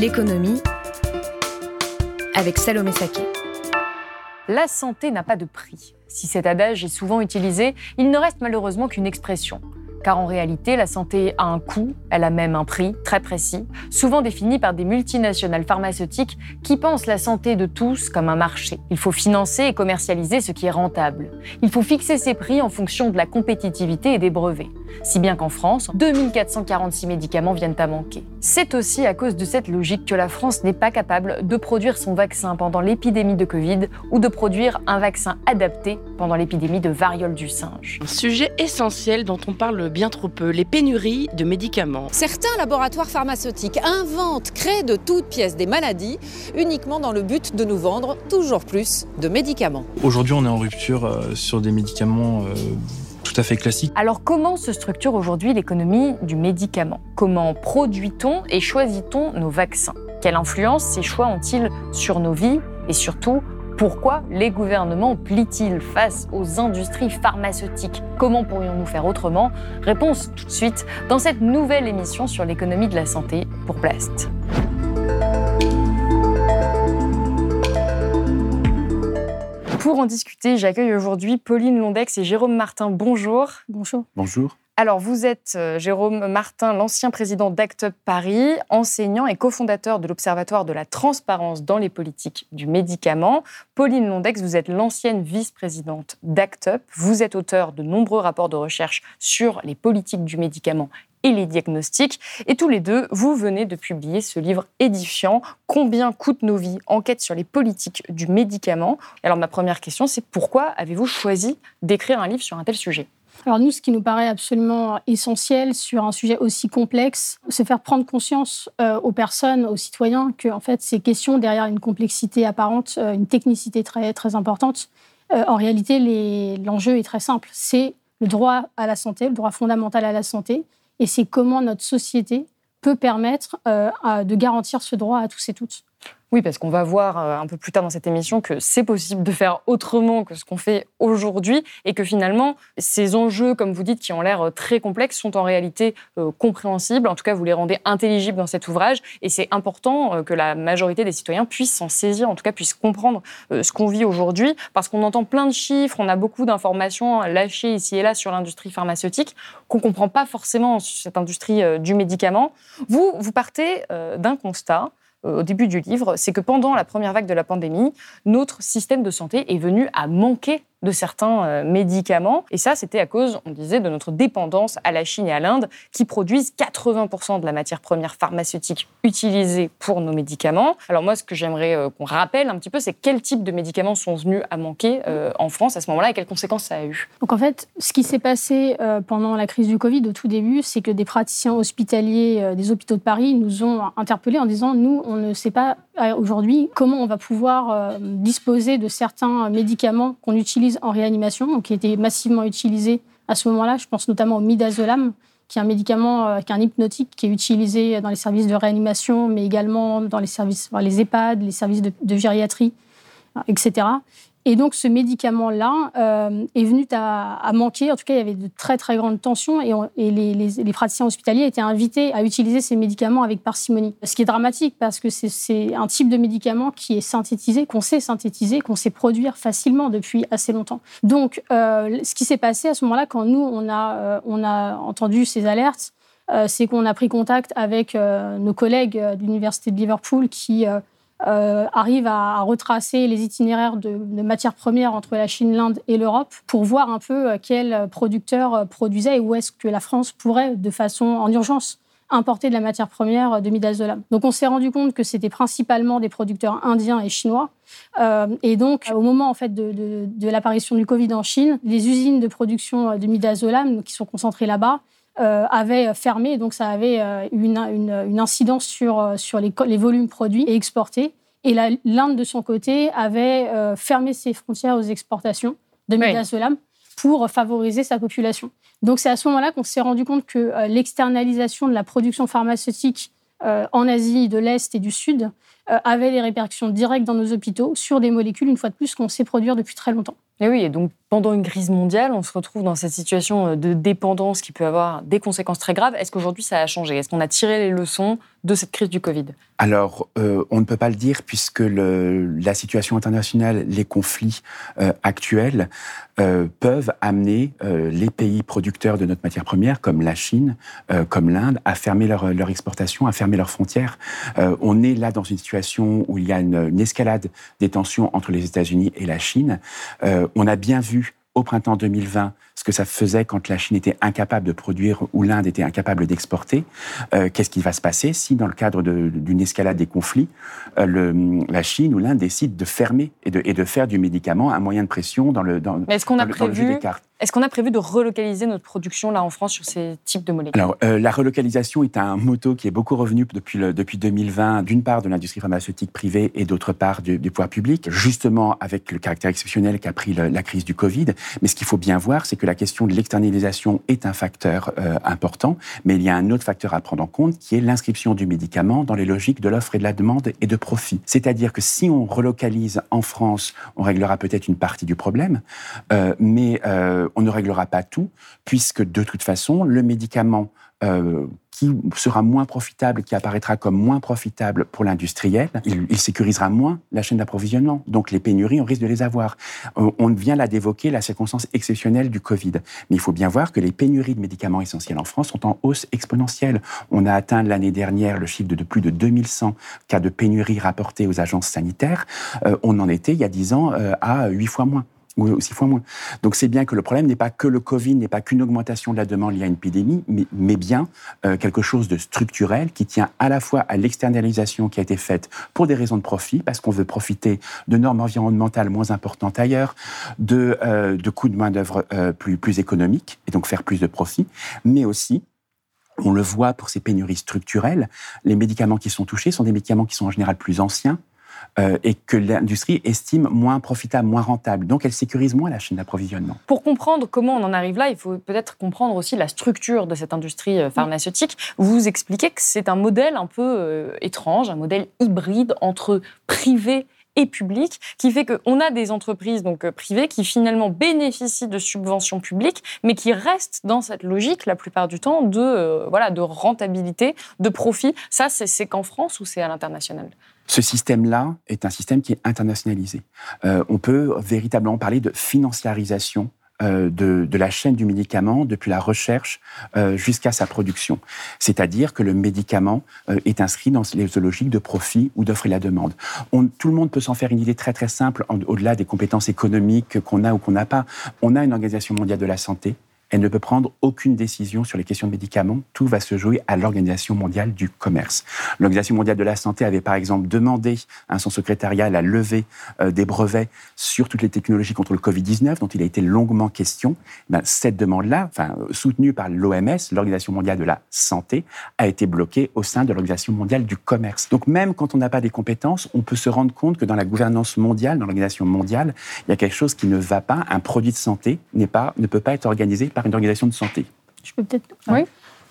L'économie avec Salomé Saké. La santé n'a pas de prix. Si cet adage est souvent utilisé, il ne reste malheureusement qu'une expression. Car en réalité, la santé a un coût, elle a même un prix très précis, souvent défini par des multinationales pharmaceutiques qui pensent la santé de tous comme un marché. Il faut financer et commercialiser ce qui est rentable. Il faut fixer ses prix en fonction de la compétitivité et des brevets. Si bien qu'en France, 2446 médicaments viennent à manquer. C'est aussi à cause de cette logique que la France n'est pas capable de produire son vaccin pendant l'épidémie de Covid ou de produire un vaccin adapté pendant l'épidémie de variole du singe. Un sujet essentiel dont on parle bien trop peu, les pénuries de médicaments. Certains laboratoires pharmaceutiques inventent, créent de toutes pièces des maladies uniquement dans le but de nous vendre toujours plus de médicaments. Aujourd'hui, on est en rupture euh, sur des médicaments euh, Alors comment se structure aujourd'hui l'économie du médicament? Comment produit-on et choisit-on nos vaccins? Quelle influence ces choix ont-ils sur nos vies? Et surtout pourquoi les gouvernements plient-ils face aux industries pharmaceutiques? Comment pourrions-nous faire autrement? Réponse tout de suite dans cette nouvelle émission sur l'économie de la santé pour Blast. Pour en discuter, j'accueille aujourd'hui Pauline Londex et Jérôme Martin. Bonjour. Bonjour. Bonjour. Alors, vous êtes euh, Jérôme Martin, l'ancien président d'Act Up Paris, enseignant et cofondateur de l'Observatoire de la transparence dans les politiques du médicament. Pauline Londex, vous êtes l'ancienne vice-présidente d'Act Up. Vous êtes auteur de nombreux rapports de recherche sur les politiques du médicament et les diagnostics. Et tous les deux, vous venez de publier ce livre édifiant, Combien coûtent nos vies? Enquête sur les politiques du médicament. Alors ma première question, c'est pourquoi avez-vous choisi d'écrire un livre sur un tel sujet? Alors nous, ce qui nous paraît absolument essentiel sur un sujet aussi complexe, c'est faire prendre conscience euh, aux personnes, aux citoyens, que fait ces questions derrière une complexité apparente, euh, une technicité très très importante, euh, en réalité l'enjeu est très simple. C'est le droit à la santé, le droit fondamental à la santé, et c'est comment notre société peut permettre de garantir ce droit à tous et toutes. Oui, parce qu'on va voir euh, un peu plus tard dans cette émission que c'est possible de faire autrement que ce qu'on fait aujourd'hui et que finalement, ces enjeux, comme vous dites, qui ont l'air euh, très complexes, sont en réalité euh, compréhensibles. En tout cas, vous les rendez intelligibles dans cet ouvrage et c'est important que la majorité des citoyens puissent s'en saisir, en tout cas puissent comprendre ce qu'on vit aujourd'hui parce qu'on entend plein de chiffres, on a beaucoup d'informations lâchées ici et là sur l'industrie pharmaceutique qu'on ne comprend pas forcément cette industrie du médicament. Vous, vous partez d'un constat au début du livre, c'est que pendant la première vague de la pandémie, notre système de santé est venu à manquer de certains euh, médicaments. Et ça, c'était à cause, on disait, de notre dépendance à la Chine et à l'Inde, qui produisent 80% de la matière première pharmaceutique utilisée pour nos médicaments. Alors moi, ce que j'aimerais euh, qu'on rappelle un petit peu, c'est quels types de médicaments sont venus à manquer euh, en France à ce moment-là et quelles conséquences ça a eu. Donc en fait, ce qui s'est passé pendant la crise du Covid au tout début, c'est que des praticiens hospitaliers des hôpitaux de Paris nous ont interpellés en disant, nous, on ne sait pas aujourd'hui comment on va pouvoir disposer de certains médicaments qu'on utilise en réanimation, qui était massivement utilisé à ce moment-là. Je pense notamment au midazolam, qui est un médicament, euh, qui est un hypnotique qui est utilisé dans les services de réanimation, mais également dans les services, les EHPAD, les services de, de gériatrie, etc. Et donc, ce médicament-là euh, est venu à, manquer. En tout cas, il y avait de très, très grandes tensions et, les, praticiens hospitaliers étaient invités à utiliser ces médicaments avec parcimonie. Ce qui est dramatique parce que c'est un type de médicament qui est synthétisé, qu'on sait synthétiser, qu'on sait produire facilement depuis assez longtemps. Donc, euh, ce qui s'est passé à ce moment-là, quand nous, on a, euh, on a entendu ces alertes, c'est qu'on a pris contact avec nos collègues de l'Université de Liverpool qui euh, arrive à, retracer les itinéraires de, matières premières entre la Chine, l'Inde et l'Europe pour voir un peu euh, quels producteurs euh, produisaient et où est-ce que la France pourrait, de façon en urgence, importer de la matière première de midazolam. Donc on s'est rendu compte que c'était principalement des producteurs indiens et chinois. et donc au moment en fait de, l'apparition du Covid en Chine, les usines de production de midazolam qui sont concentrées là-bas avait fermé, donc ça avait une, une, incidence sur, sur les, les, volumes produits et exportés. Et l'Inde, de son côté, avait fermé ses frontières aux exportations de midazolam pour favoriser sa population. Donc c'est à ce moment-là qu'on s'est rendu compte que l'externalisation de la production pharmaceutique en Asie de l'Est et du Sud avait des répercussions directes dans nos hôpitaux sur des molécules, une fois de plus, qu'on sait produire depuis très longtemps. Et oui, et donc pendant une crise mondiale, on se retrouve dans cette situation de dépendance qui peut avoir des conséquences très graves. Est-ce qu'aujourd'hui ça a changé? Est-ce qu'on a tiré les leçons de cette crise du Covid? Alors, euh, on ne peut pas le dire puisque le, la situation internationale, les conflits euh, actuels euh, peuvent amener les pays producteurs de notre matière première, comme la Chine, comme l'Inde, à fermer leur, leur, exportation, à fermer leurs frontières. on est là dans une situation où il y a une, une escalade des tensions entre les États-Unis et la Chine. on a bien vu au printemps 2020 ce que ça faisait quand la Chine était incapable de produire ou l'Inde était incapable d'exporter. Euh, qu'est-ce qui va se passer si, dans le cadre d'une escalade des conflits, euh, le, la Chine ou l'Inde décide de fermer et de, et de, faire du médicament un moyen de pression dans le, dans, Mais est-ce qu'on a prévu, est-ce qu'on a prévu de relocaliser notre production là en France sur ces types de molécules? Alors, euh, la relocalisation est un motto qui est beaucoup revenu depuis, depuis 2020, d'une part de l'industrie pharmaceutique privée et d'autre part du, du, pouvoir public, justement avec le caractère exceptionnel qu'a pris la crise du Covid. Mais ce qu'il faut bien voir, c'est que la question de l'externalisation est un facteur euh, important, mais il y a un autre facteur à prendre en compte qui est l'inscription du médicament dans les logiques de l'offre et de la demande et de profit. C'est-à-dire que si on relocalise en France, on réglera peut-être une partie du problème, euh, mais on ne réglera pas tout, puisque de toute façon, le médicament euh, qui sera moins profitable, qui apparaîtra comme moins profitable pour l'industriel, il, sécurisera moins la chaîne d'approvisionnement. Donc les pénuries, on risque de les avoir. Euh, on vient là d'évoquer la circonstance exceptionnelle du Covid. Mais il faut bien voir que les pénuries de médicaments essentiels en France sont en hausse exponentielle. On a atteint l'année dernière le chiffre de, plus de 2100 cas de pénurie rapportés aux agences sanitaires. Euh, on en était, il y a 10 ans, à 8 fois moins Donc c'est bien que le problème n'est pas que le Covid, n'est pas qu'une augmentation de la demande liée à une épidémie, mais, bien euh, quelque chose de structurel qui tient à la fois à l'externalisation qui a été faite pour des raisons de profit, parce qu'on veut profiter de normes environnementales moins importantes ailleurs, de, euh, coûts de main-d'œuvre euh, plus économiques, et donc faire plus de profit, mais aussi on le voit pour ces pénuries structurelles, les médicaments qui sont touchés sont des médicaments qui sont en général plus anciens, euh, et que l'industrie estime moins profitable, moins rentable. Donc elle sécurise moins la chaîne d'approvisionnement. Pour comprendre comment on en arrive là, il faut peut-être comprendre aussi la structure de cette industrie euh, pharmaceutique. Vous expliquez que c'est un modèle un peu euh, étrange, un modèle hybride entre privé et public, qui fait qu'on a des entreprises donc privées qui finalement bénéficient de subventions publiques, mais qui restent dans cette logique la plupart du temps de voilà de rentabilité, de profit. Ça, c'est qu'en France ou c'est à l'international? Ce système-là est un système qui est internationalisé. Euh, on peut véritablement parler de financiarisation euh, de, la chaîne du médicament depuis la recherche euh, jusqu'à sa production. C'est-à-dire que le médicament est inscrit dans les logiques de profit ou d'offre et la demande. Tout le monde peut s'en faire une idée très très simple au-delà des compétences économiques qu'on a ou qu'on n'a pas. On a une organisation mondiale de la santé elle ne peut prendre aucune décision sur les questions de médicaments. Tout va se jouer à l'Organisation mondiale du commerce. L'Organisation mondiale de la santé avait par exemple demandé à son secrétariat la levée euh, des brevets sur toutes les technologies contre le Covid-19, dont il a été longuement question. Ben, cette demande-là, enfin, soutenue par l'OMS, l'Organisation mondiale de la santé, a été bloquée au sein de l'Organisation mondiale du commerce. Donc même quand on n'a pas des compétences, on peut se rendre compte que dans la gouvernance mondiale, dans l'Organisation mondiale, il y a quelque chose qui ne va pas. Un produit de santé pas, ne peut pas être organisé une organisation de santé. Je peux peut-être. Oui.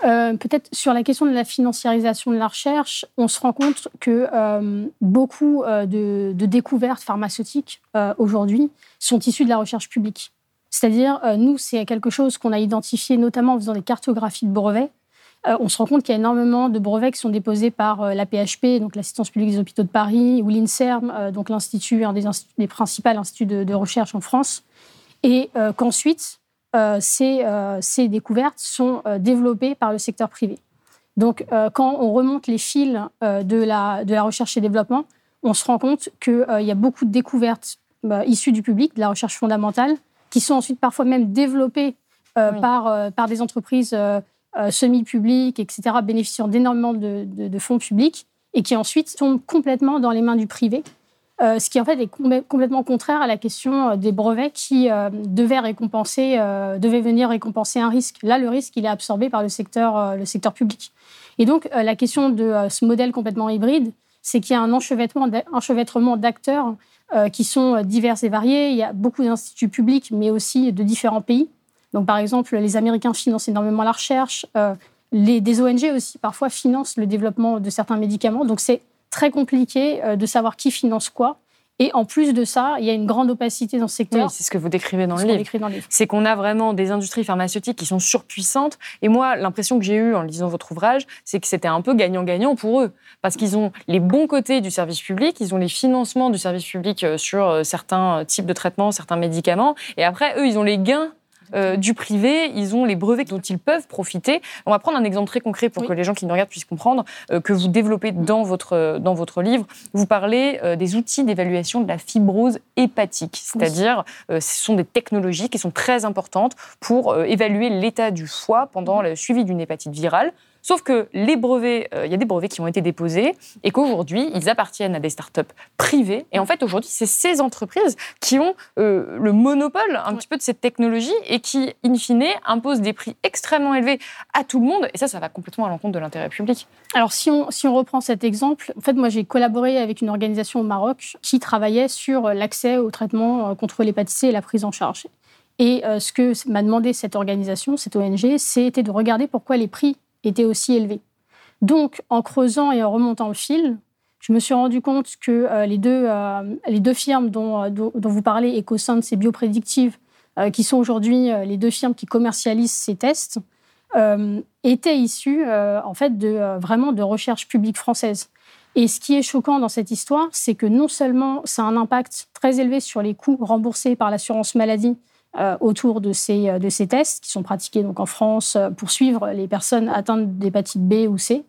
Euh, peut-être sur la question de la financiarisation de la recherche, on se rend compte que euh, beaucoup euh, de, découvertes pharmaceutiques aujourd'hui sont issues de la recherche publique. C'est-à-dire, nous, c'est quelque chose qu'on a identifié notamment en faisant des cartographies de brevets. on se rend compte qu'il y a énormément de brevets qui sont déposés par la PHP, donc l'Assistance publique des hôpitaux de Paris, ou l'INSERM, donc l'Institut, un des, des, principaux instituts de, de, recherche en France, et qu'ensuite, euh, euh, ces, découvertes sont euh, développées par le secteur privé. Donc, quand on remonte les fils de, la, de la recherche et développement, on se rend compte qu'il y a beaucoup de découvertes issues du public, de la recherche fondamentale, qui sont ensuite parfois même développées par, par des entreprises semi-publiques, etc., bénéficiant d'énormément de, de, fonds publics, et qui ensuite tombent complètement dans les mains du privé. Euh, ce qui en fait est complètement contraire à la question des brevets qui devaient récompenser, devaient venir récompenser un risque. Là, le risque, il est absorbé par le secteur, le secteur public. Et donc, la question de ce modèle complètement hybride, c'est qu'il y a un enchevêtrement d'acteurs qui sont divers et variés. Il y a beaucoup d'instituts publics, mais aussi de différents pays. Donc, par exemple, les Américains financent énormément la recherche. Les, des ONG aussi parfois financent le développement de certains médicaments. Donc c'est très compliqué euh, de savoir qui finance quoi. Et en plus de ça, il y a une grande opacité dans ce secteur. c'est ce que vous décrivez dans le livre. C'est qu'on a vraiment des industries pharmaceutiques qui sont surpuissantes. Et moi, l'impression que j'ai eue en lisant votre ouvrage, c'est que c'était un peu gagnant-gagnant pour eux. Parce qu'ils ont les bons côtés du service public, ils ont les financements du service public euh, sur euh, certains types de traitements, certains médicaments. Et après, eux, ils ont les gains euh, du privé, ils ont les brevets dont ils peuvent profiter. On va prendre un exemple très concret pour que les gens qui nous regardent puissent comprendre euh, que vous développez dans votre, dans votre livre. Vous parlez euh, des outils d'évaluation de la fibrose hépatique, c'est-à-dire ce sont des technologies qui sont très importantes pour évaluer l'état du foie pendant le suivi d'une hépatite virale. Sauf que les brevets, euh, il y a des brevets qui ont été déposés et qu'aujourd'hui, ils appartiennent à des startups privées. Et en fait, aujourd'hui, c'est ces entreprises qui ont euh, le monopole un petit peu de cette technologie et qui, in fine, imposent des prix extrêmement élevés à tout le monde. Et ça, ça va complètement à l'encontre de l'intérêt public. Alors, si on, si on reprend cet exemple, en fait, moi, j'ai collaboré avec une organisation au Maroc qui travaillait sur l'accès au traitement euh, contre l'hépatite C et la prise en charge. Et ce que m'a demandé cette organisation, cette ONG, c'était de regarder pourquoi les prix était aussi élevé. Donc, en creusant et en remontant le fil, je me suis rendu compte que euh, les, deux, euh, les deux firmes dont, euh, dont, vous parlez, EcoSense et Biopredictive, qui sont aujourd'hui les deux firmes qui commercialisent ces tests, étaient issues en fait de, vraiment de recherche publique française. Et ce qui est choquant dans cette histoire, c'est que non seulement ça a un impact très élevé sur les coûts remboursés par l'assurance maladie euh, autour de ces, euh, de ces tests qui sont pratiqués donc en France euh, pour suivre les personnes atteintes d'hépatite B ou C.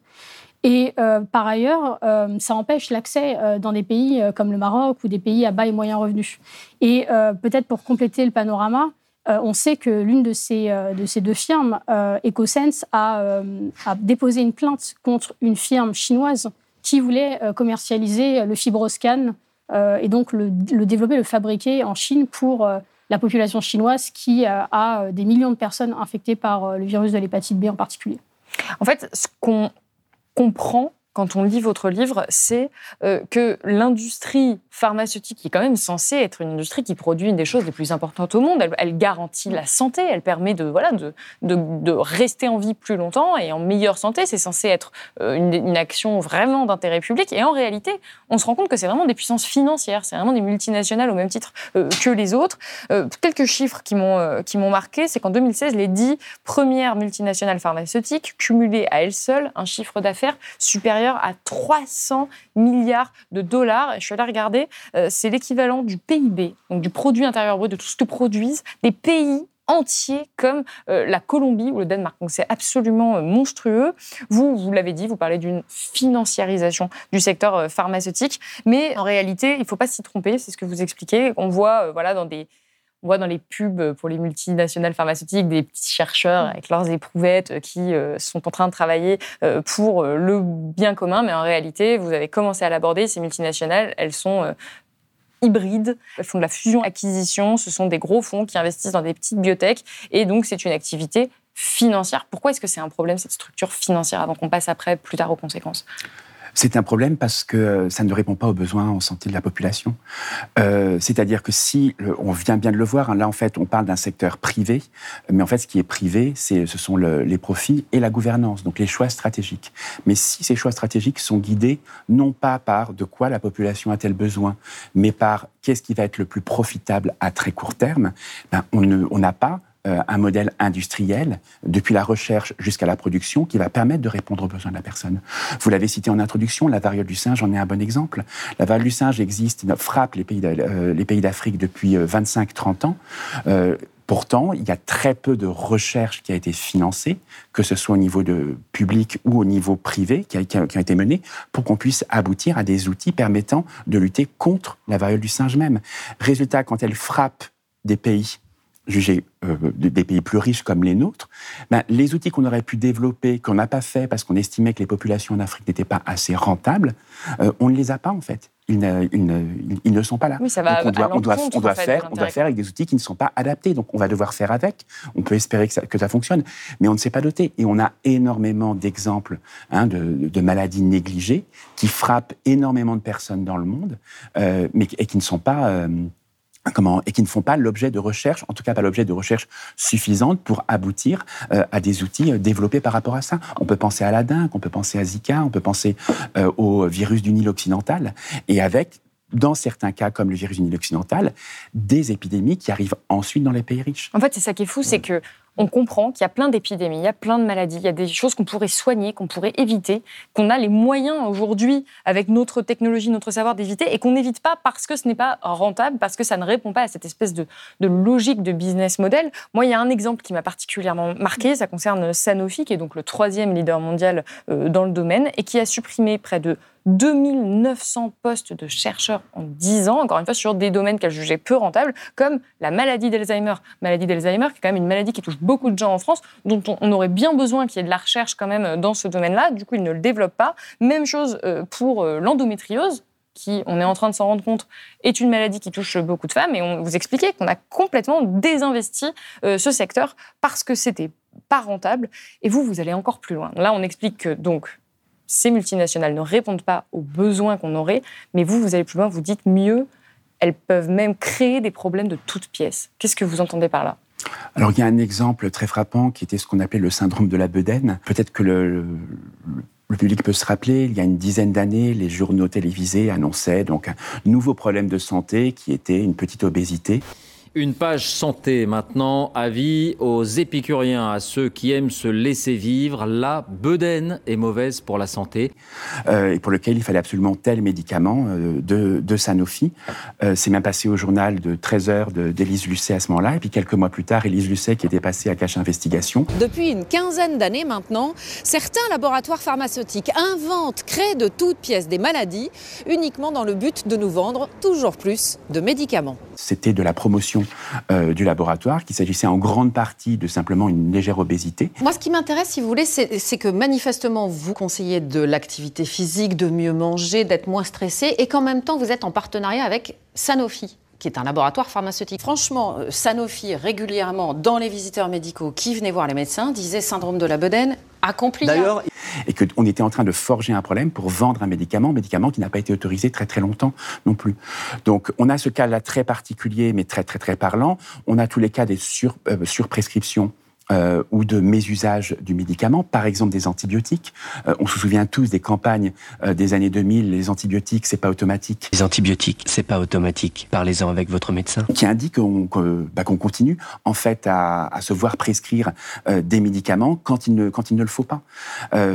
Et par ailleurs, ça empêche l'accès dans des pays comme le Maroc ou des pays à bas et moyens revenus. Et peut-être pour compléter le panorama, on sait que l'une de ces, de ces deux firmes, EcoSense, a, déposé une plainte contre une firme chinoise qui voulait commercialiser le fibroscan et donc le, développer, le fabriquer en Chine pour la population chinoise qui euh, a euh, des millions de personnes infectées par euh, le virus de l'hépatite B en particulier. En fait, ce qu'on comprend quand on lit votre livre, c'est euh, que l'industrie pharmaceutique, qui est quand même censée être une industrie qui produit une des choses les plus importantes au monde, elle, garantit la santé, elle permet de, voilà, de, de, rester en vie plus longtemps et en meilleure santé. C'est censé être euh, une, action vraiment d'intérêt public. Et en réalité, on se rend compte que c'est vraiment des puissances financières, c'est vraiment des multinationales au même titre euh, que les autres. quelques chiffres qui m'ont qui m'ont marqué, c'est qu'en 2016, les dix premières multinationales pharmaceutiques cumulaient à elles seules un chiffre d'affaires supérieur à 300 milliards de dollars. Je suis allée regarder, euh, c'est l'équivalent du PIB, donc du produit intérieur brut, de tout ce que produisent des pays entiers comme euh, la Colombie ou le Danemark. Donc c'est absolument euh, monstrueux. Vous, vous l'avez dit, vous parlez d'une financiarisation du secteur pharmaceutique, mais en réalité, il ne faut pas s'y tromper, c'est ce que vous expliquez. On voit voilà, dans des on voit dans les pubs pour les multinationales pharmaceutiques des petits chercheurs mm. avec leurs éprouvettes qui euh, sont en train de travailler euh, pour euh, le bien commun, mais en réalité, vous avez commencé à l'aborder, ces multinationales, elles sont hybrides, elles font de la fusion-acquisition, ce sont des gros fonds qui investissent dans des petites biotech, et donc c'est une activité financière. Pourquoi est-ce que c'est un problème, cette structure financière, avant qu'on passe après, plus tard, aux conséquences? C'est un problème parce que ça ne répond pas aux besoins en santé de la population. Euh, c'est-à-dire que si, on vient bien de le voir, hein, là en fait on parle d'un secteur privé, mais en fait ce qui est privé, ce sont les profits et la gouvernance, donc les choix stratégiques. Mais si ces choix stratégiques sont guidés non pas par de quoi la population a-t-elle besoin, mais par qu'est-ce qui va être le plus profitable à très court terme, ben, on n'a pas euh, un modèle industriel, depuis la recherche jusqu'à la production, qui va permettre de répondre aux besoins de la personne. Vous l'avez cité en introduction, la variole du singe en est un bon exemple. La variole du singe existe, frappe les pays euh, d'Afrique depuis 25-30 euh, ans. Pourtant, il y a très peu de recherche qui a été financée, que ce soit au niveau de public ou au niveau privé, qui a été menée, pour qu'on puisse aboutir à des outils permettant de lutter contre la variole du singe même. Résultat, quand elle frappe des pays jugés des pays plus riches comme les nôtres, ben, les outils qu'on aurait pu développer, qu'on n'a pas fait parce qu'on estimait que les populations en Afrique n'étaient pas assez rentables, on ne les a pas en fait ils ne, sont pas là. Oui, ça va on doit, on doit, on doit faire, on doit faire avec des outils qui ne sont pas adaptés. Donc on va devoir faire avec. On peut espérer que ça, que ça fonctionne, mais on ne s'est pas doté. Et on a énormément d'exemples hein, de, maladies négligées qui frappent énormément de personnes dans le monde, euh, mais et qui ne sont pas euh, Comment, et qui ne font pas l'objet de recherche, en tout cas pas l'objet de recherche suffisante pour aboutir euh, à des outils euh, développés par rapport à ça. On peut penser à la dengue, on peut penser à Zika, on peut penser euh, au virus du Nil occidental, et avec dans certains cas, comme le virus du Nil occidental, des épidémies qui arrivent ensuite dans les pays riches. En fait, c'est ça qui est fou, c'est que on comprend qu'il y a plein d'épidémies, il y a plein de maladies, il y a des choses qu'on pourrait soigner, qu'on pourrait éviter, qu'on a les moyens aujourd'hui, avec notre technologie, notre savoir, d'éviter, et qu'on n'évite pas parce que ce n'est pas rentable, parce que ça ne répond pas à cette espèce de, logique de business model. Moi, il y a un exemple qui m'a particulièrement marqué, ça concerne Sanofi, qui est donc le troisième leader mondial euh, dans le domaine, et qui a supprimé près de 2900 postes de chercheurs en 10 ans, encore une fois, sur des domaines qu'elle jugeait peu rentables, comme la maladie d'Alzheimer. Maladie d'Alzheimer, qui est quand même une maladie qui touche beaucoup de gens en France, dont on, aurait bien besoin qu'il y ait de la recherche quand même dans ce domaine-là. Du coup, ils ne le développent pas. Même chose euh, pour euh, l'endométriose, qui, on est en train de s'en rendre compte, est une maladie qui touche beaucoup de femmes. Et on vous expliquait qu'on a complètement désinvesti euh, ce secteur parce que c'était pas rentable. Et vous, vous allez encore plus loin. Là, on explique que donc ces multinationales ne répondent pas aux besoins qu'on aurait, mais vous, vous allez plus loin, vous dites mieux, elles peuvent même créer des problèmes de toutes pièces. Qu'est-ce que vous entendez par là? Alors il y a un exemple très frappant qui était ce qu'on appelait le syndrome de la bedaine. Peut-être que le, le public peut se rappeler, il y a une dizaine d'années, les journaux télévisés annonçaient donc un nouveau problème de santé qui était une petite obésité. Une page santé maintenant, avis aux épicuriens, à ceux qui aiment se laisser vivre. La bedaine est mauvaise pour la santé. Euh, et pour lequel il fallait absolument tel médicament euh, de, de, Sanofi. Euh, c'est même passé au journal de 13 heures d'Élise Lucet à ce moment-là. Et puis quelques mois plus tard, Élise Lucet qui était passée à Cache Investigation. Depuis une quinzaine d'années maintenant, certains laboratoires pharmaceutiques inventent, créent de toutes pièces des maladies uniquement dans le but de nous vendre toujours plus de médicaments. C'était de la promotion euh, du laboratoire, qu'il s'agissait en grande partie de simplement une légère obésité. Moi, ce qui m'intéresse, si vous voulez, c'est que manifestement, vous conseillez de l'activité physique, de mieux manger, d'être moins stressé, et qu'en même temps, vous êtes en partenariat avec Sanofi qui est un laboratoire pharmaceutique. Franchement, euh, Sanofi, régulièrement, dans les visiteurs médicaux qui venaient voir les médecins, disait syndrome de la bedaine accompli. D'ailleurs, et qu'on était en train de forger un problème pour vendre un médicament, médicament qui n'a pas été autorisé très très longtemps non plus. Donc on a ce cas-là très particulier, mais très très très parlant. On a tous les cas des sur, euh, surprescriptions euh, ou de mésusage du médicament, par exemple des antibiotiques. Euh, on se souvient tous des campagnes euh, des années 2000, les antibiotiques, c'est pas automatique. Les antibiotiques, c'est pas automatique. Parlez-en avec votre médecin. Qui indique qu'on bah, continue en fait à, à se voir prescrire des médicaments quand il ne quand il ne le faut pas.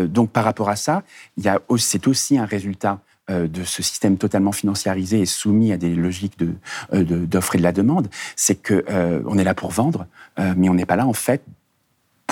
donc par rapport à ça, il y a c'est aussi un résultat de ce système totalement financiarisé et soumis à des logiques de d'offre et de la demande, c'est que on est là pour vendre, mais on n'est pas là en fait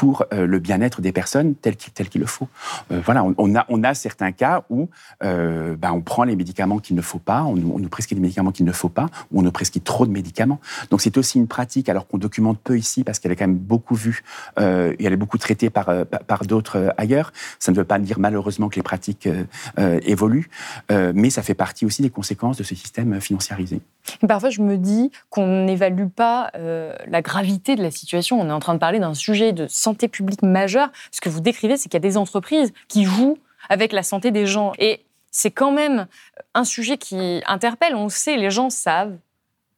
pour euh, le bien-être des personnes tel qu'il le faut. Euh, voilà, on, a, on a certains cas où euh, ben, on prend les médicaments qu'il ne faut pas, on, nous prescrit des médicaments qu'il ne faut pas, ou on nous prescrit trop de médicaments. Donc c'est aussi une pratique, alors qu'on documente peu ici, parce qu'elle est quand même beaucoup vue et elle est beaucoup traitée par, par d'autres ailleurs. Ça ne veut pas dire malheureusement que les pratiques évoluent, mais ça fait partie aussi des conséquences de ce système financiarisé. Parfois, je me dis qu'on n'évalue pas la gravité de la situation. On est en train de parler d'un sujet de santé santé publique majeure. Ce que vous décrivez, c'est qu'il y a des entreprises qui jouent avec la santé des gens. Et c'est quand même un sujet qui interpelle. On sait, les gens savent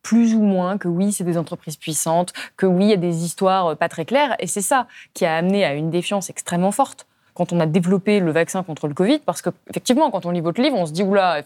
plus ou moins que oui, c'est des entreprises puissantes, que oui, il y a des histoires pas très claires. Et c'est ça qui a amené à une défiance extrêmement forte quand on a développé le vaccin contre le Covid, parce qu'effectivement, quand on lit votre livre, on se dit, oula,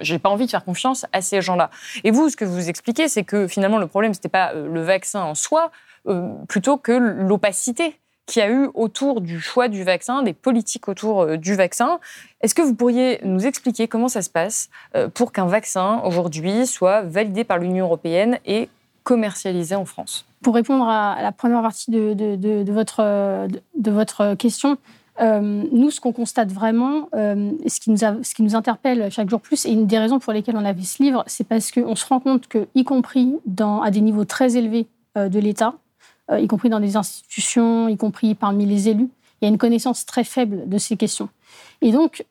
j'ai pas envie de faire confiance à ces gens-là. Et vous, ce que vous expliquez, c'est que finalement, le problème, c'était pas euh, le vaccin en soi, euh, plutôt que l'opacité qui a eu autour du choix du vaccin, des politiques autour euh, du vaccin. Est-ce que vous pourriez nous expliquer comment ça se passe euh, pour qu'un vaccin aujourd'hui soit validé par l'Union européenne et commercialisé en France? Pour répondre à la première partie de, votre, de, votre question, euh, nous, ce qu'on constate vraiment, ce, qui nous ce qui nous interpelle chaque jour plus, et une des raisons pour lesquelles on a fait ce livre, c'est parce qu'on se rend compte que, y compris à des niveaux très élevés de l'État, y compris dans des institutions, y compris parmi les élus. Il y a une connaissance très faible de ces questions. Et donc,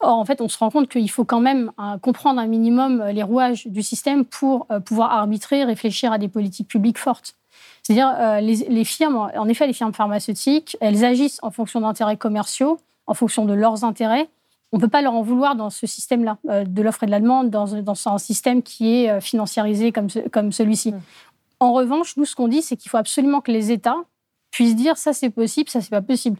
Or, en fait, on se rend compte qu'il faut quand même comprendre un minimum les rouages du système pour pouvoir arbitrer, réfléchir à des politiques publiques fortes. C'est-à-dire, les, firmes, en effet, les firmes pharmaceutiques, elles agissent en fonction d'intérêts commerciaux, en fonction de leurs intérêts, on ne peut pas leur en vouloir dans ce système-là, euh, de l'offre et de la demande, dans, un système qui est euh, financiarisé comme, comme celui-ci. Mm. En revanche, nous, ce qu'on dit, c'est qu'il faut absolument que les États puissent dire ça, c'est possible, ça, c'est pas possible.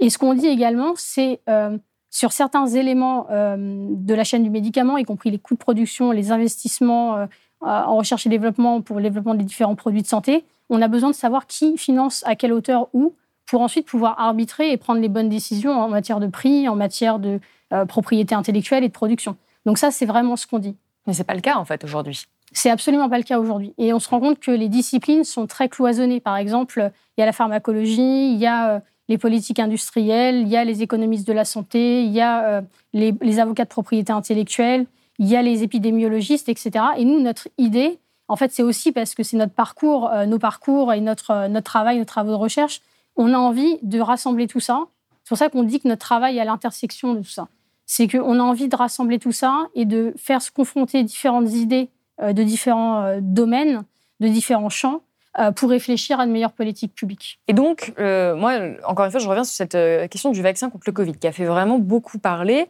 Et ce qu'on dit également, c'est euh, sur certains éléments de la chaîne du médicament, y compris les coûts de production, les investissements en recherche et développement pour le développement des différents produits de santé, on a besoin de savoir qui finance à quelle hauteur où pour ensuite pouvoir arbitrer et prendre les bonnes décisions en matière de prix, en matière de euh, propriété intellectuelle et de production. Donc ça, c'est vraiment ce qu'on dit. Mais c'est pas le cas en fait aujourd'hui. C'est absolument pas le cas aujourd'hui. Et on se rend compte que les disciplines sont très cloisonnées. Par exemple, il y a la pharmacologie, il y a euh, les politiques industrielles, il y a les économistes de la santé, il y a euh, les, avocats de propriété intellectuelle, il y a les épidémiologistes, etc. Et nous, notre idée, en fait, c'est aussi parce que c'est notre parcours, nos parcours et notre, notre travail, nos travaux de recherche, on a envie de rassembler tout ça. C'est pour ça qu'on dit que notre travail est à l'intersection de tout ça c'est qu'on a envie de rassembler tout ça et de faire se confronter différentes idées euh, de différents euh, domaines, de différents champs, euh, pour réfléchir à une meilleure politique publique. Et donc, moi, encore une fois, je reviens sur cette question du vaccin contre le Covid, qui a fait vraiment beaucoup parler.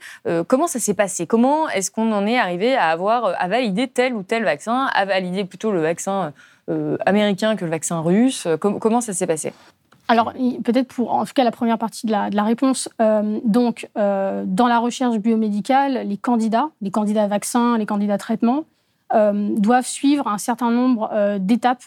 comment ça s'est passé? Comment est-ce qu'on en est arrivé à avoir à valider tel ou tel vaccin, à valider plutôt le vaccin américain que le vaccin russe? Comment ça s'est passé? Alors, peut-être pour, en tout cas, la première partie de la, réponse. Euh, donc, euh, dans la recherche biomédicale, les candidats, les candidats vaccins, les candidats traitements, euh, doivent suivre un certain nombre d'étapes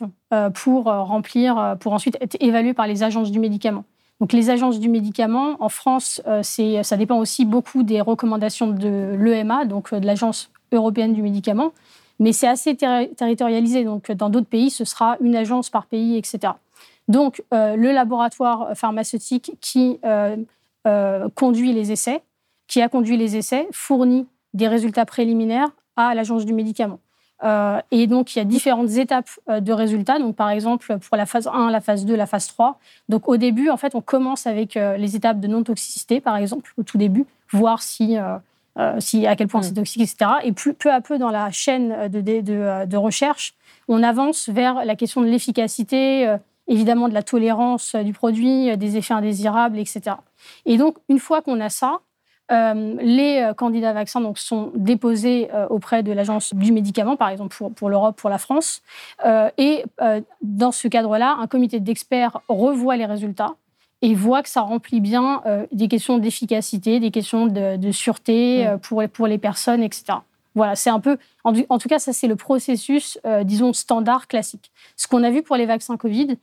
pour remplir, pour ensuite être évalués par les agences du médicament. Donc, les agences du médicament, en France, ça dépend aussi beaucoup des recommandations de l'EMA, donc de l'Agence européenne du médicament, mais c'est assez territorialisé. Donc, dans d'autres pays, ce sera une agence par pays, etc. Donc, euh, le laboratoire pharmaceutique qui euh, euh, conduit les essais, qui a conduit les essais, fournit des résultats préliminaires à l'agence du médicament. Et donc, il y a différentes étapes de résultats. Donc, par exemple, pour la phase 1, la phase 2, la phase 3. Donc, au début, en fait, on commence avec les étapes de non-toxicité, par exemple, au tout début, voir si, si à quel point c'est mm. toxique, etc. Et plus, peu à peu, dans la chaîne de, de, de recherche, on avance vers la question de l'efficacité, évidemment de la tolérance du produit, des effets indésirables, etc. Et donc, une fois qu'on a ça, euh, les euh, candidats vaccins donc, sont déposés euh, auprès de l'agence du médicament, par exemple pour, pour l'Europe, pour la France. et dans ce cadre-là, un comité d'experts revoit les résultats et voit que ça remplit bien des questions d'efficacité, des questions de, sûreté mm. pour, pour les personnes, etc. Voilà, c'est un peu. En, en, tout cas, ça, c'est le processus, disons, standard, classique. Ce qu'on a vu pour les vaccins Covid,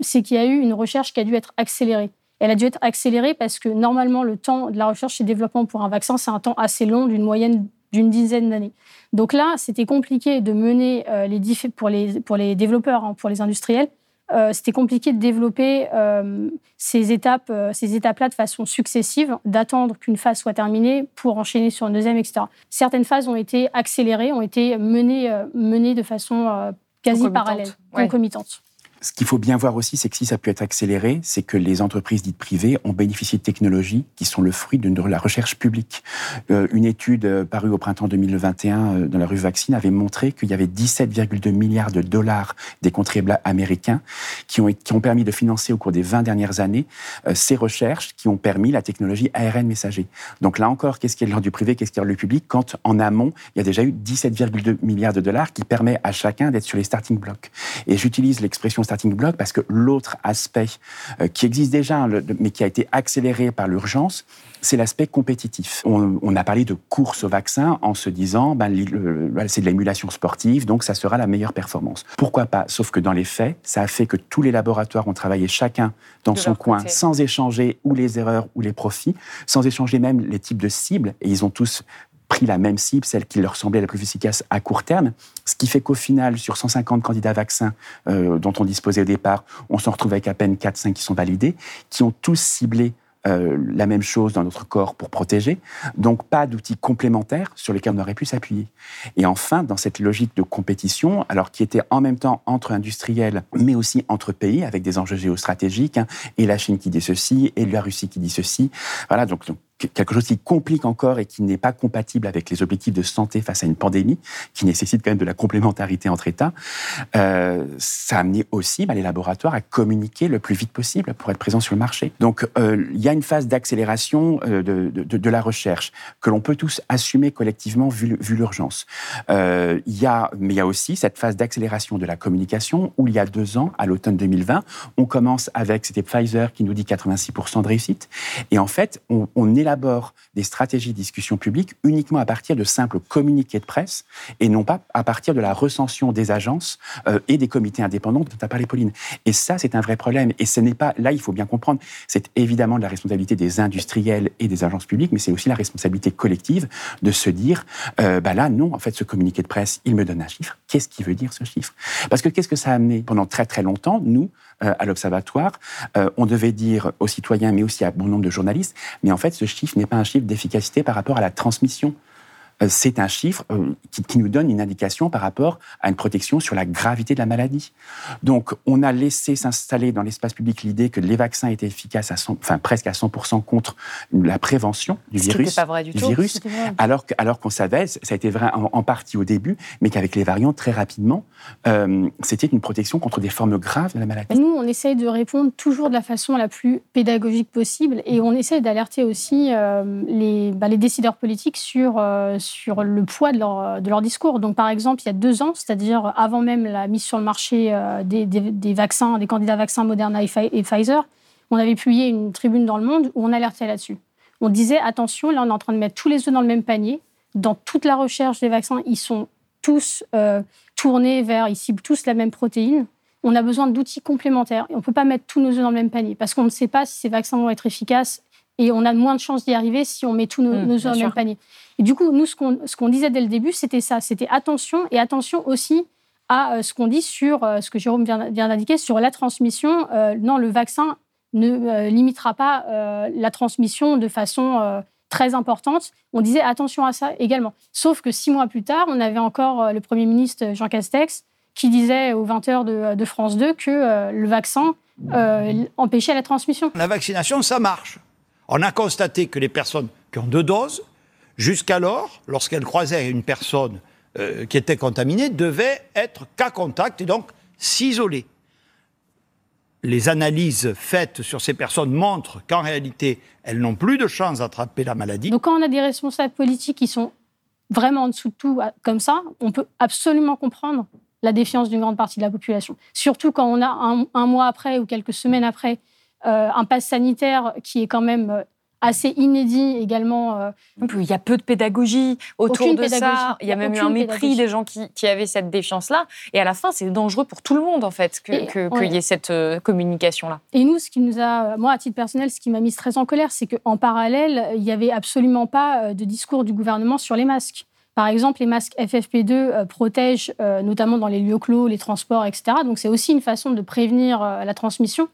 c'est qu'il y a eu une recherche qui a dû être accélérée. Elle a dû être accélérée parce que normalement, le temps de la recherche et développement pour un vaccin, c'est un temps assez long, d'une moyenne d'une dizaine d'années. Donc là, c'était compliqué de mener euh, les pour les pour les développeurs, hein, pour les industriels, euh, c'était compliqué de développer ces étapes, ces étapes-là de façon successive, d'attendre qu'une phase soit terminée pour enchaîner sur une deuxième, etc. Certaines phases ont été accélérées, ont été menées, menées de façon quasi parallèle, concomitante. Ce qu'il faut bien voir aussi, c'est que si ça peut être accéléré, c'est que les entreprises dites privées ont bénéficié de technologies qui sont le fruit de la recherche publique. Euh, une étude euh, parue au printemps 2021 euh, dans la rue Vaccine avait montré qu'il y avait 17,2 milliards de dollars des contribuables américains qui ont, qui ont permis de financer au cours des 20 dernières années ces recherches qui ont permis la technologie ARN messager. Donc là encore, qu'est-ce qui est de l'ordre du privé, qu'est-ce qui est de l'ordre du public quand en amont, il y a déjà eu 17,2 milliards de dollars qui permet à chacun d'être sur les starting blocks. Et j'utilise l'expression starting block parce que l'autre aspect euh, qui existe déjà, mais qui a été accéléré par l'urgence, c'est l'aspect compétitif. On, a parlé de course au vaccin en se disant, ben, c'est de l'émulation sportive, donc ça sera la meilleure performance. Pourquoi pas? Sauf que dans les faits, ça a fait que tous les laboratoires ont travaillé chacun dans son coin, sans échanger ou les erreurs ou les profits, sans échanger même les types de cibles, et ils ont tous pris la même cible, celle qui leur semblait la plus efficace à court terme, ce qui fait qu'au final, sur 150 candidats vaccins euh, dont on disposait au départ, on s'en retrouve avec à peine 4-5 qui sont validés, qui ont tous ciblé euh, la même chose dans notre corps pour protéger. Donc pas d'outils complémentaires sur lesquels on aurait pu s'appuyer. Et enfin, dans cette logique de compétition, alors qui était en même temps entre industriels, mais aussi entre pays, avec des enjeux géostratégiques, hein, et la Chine qui dit ceci, et la Russie qui dit ceci. Voilà, donc, donc quelque chose qui complique encore et qui n'est pas compatible avec les objectifs de santé face à une pandémie, qui nécessite quand même de la complémentarité entre États, euh, ça a amené aussi bah, les laboratoires à communiquer le plus vite possible pour être présents sur le marché. Donc euh, il y a une phase d'accélération euh, de, la recherche que l'on peut tous assumer collectivement vu, l'urgence. Mais il y a aussi cette phase d'accélération de la communication où il y a deux ans, à l'automne 2020, on commence avec, c'était Pfizer qui nous dit 86% de réussite, et en fait on, on élabore élabore des stratégies de discussion publique uniquement à partir de simples communiqués de presse et non pas à partir de la recension des agences euh, et des comités indépendants dont as parlé, Pauline. Et ça, c'est un vrai problème. Et ce n'est pas, là, il faut bien comprendre, c'est évidemment de la responsabilité des industriels et des agences publiques, mais c'est aussi la responsabilité collective de se dire, euh, bah là, non, en fait, ce communiqué de presse, il me donne un chiffre. Qu'est-ce qui veut dire ce chiffre? Parce que qu'est-ce que ça a amené? Pendant très très longtemps, nous, à l'Observatoire, euh, on devait dire aux citoyens, mais aussi à bon nombre de journalistes, mais en fait, ce chiffre n'est pas un chiffre d'efficacité par rapport à la transmission. euh, c'est un chiffre euh, qui, nous donne une indication par rapport à une protection sur la gravité de la maladie. Donc, on a laissé s'installer dans l'espace public l'idée que les vaccins étaient efficaces à enfin, presque à 100% contre la prévention du virus, pas vrai du, tout. virus alors, alors qu'on savait, ça a été vrai en, partie au début, mais qu'avec les variants, très rapidement, euh, c'était une protection contre des formes graves de la maladie. Nous, on essaye de répondre toujours de la façon la plus pédagogique possible et on essaye d'alerter aussi les, bah, les, décideurs politiques sur sur le poids de leur, discours. Donc, par exemple, il y a deux ans, c'est-à-dire avant même la mise sur le marché euh, des, des, vaccins, des candidats vaccins Moderna et Pfizer, on avait publié une tribune dans le Monde où on alertait là-dessus. On disait attention, là, on est en train de mettre tous les œufs dans le même panier. Dans toute la recherche des vaccins, ils sont tous euh, tournés vers, ils ciblent tous la même protéine. On a besoin d'outils complémentaires et on ne peut pas mettre tous nos œufs dans le même panier parce qu'on ne sait pas si ces vaccins vont être efficaces et on a moins de chances d'y arriver si on met tous nos, mmh, œufs dans le même panier. Et du coup, nous, ce qu'on disait dès le début, c'était ça, c'était attention et attention aussi à euh, ce qu'on dit sur euh, ce que Jérôme vient, d'indiquer sur la transmission. Euh, non, le vaccin ne limitera pas la transmission de façon très importante. On disait attention à ça également. Sauf que six mois plus tard, on avait encore le Premier ministre Jean Castex qui disait aux 20h de, de France 2 que le vaccin empêchait la transmission. La vaccination, ça marche. On a constaté que les personnes qui ont deux doses, jusqu'alors, lorsqu'elles croisaient une personne euh, qui était contaminée, devaient être cas contact et donc s'isoler. Les analyses faites sur ces personnes montrent qu'en réalité, elles n'ont plus de chance d'attraper la maladie. Donc quand on a des responsables politiques qui sont vraiment en dessous de tout comme ça, on peut absolument comprendre la défiance d'une grande partie de la population. Surtout quand on a un mois après ou quelques semaines après un pass sanitaire qui est quand même euh, assez inédit également. Euh, il y a peu de pédagogie autour de ça. Il y a même eu un mépris des gens qui, avaient cette défiance-là. Et à la fin, c'est dangereux pour tout le monde, en fait, qu'il que, y ait cette communication-là. Et nous, ce qui nous a, moi, à titre personnel, ce qui m'a mis très en colère, c'est qu'en parallèle, il n'y avait absolument pas de discours du gouvernement sur les masques. Par exemple, les masques FFP2 protègent notamment dans les lieux clos, les transports, etc. Donc c'est aussi une façon de prévenir la transmission.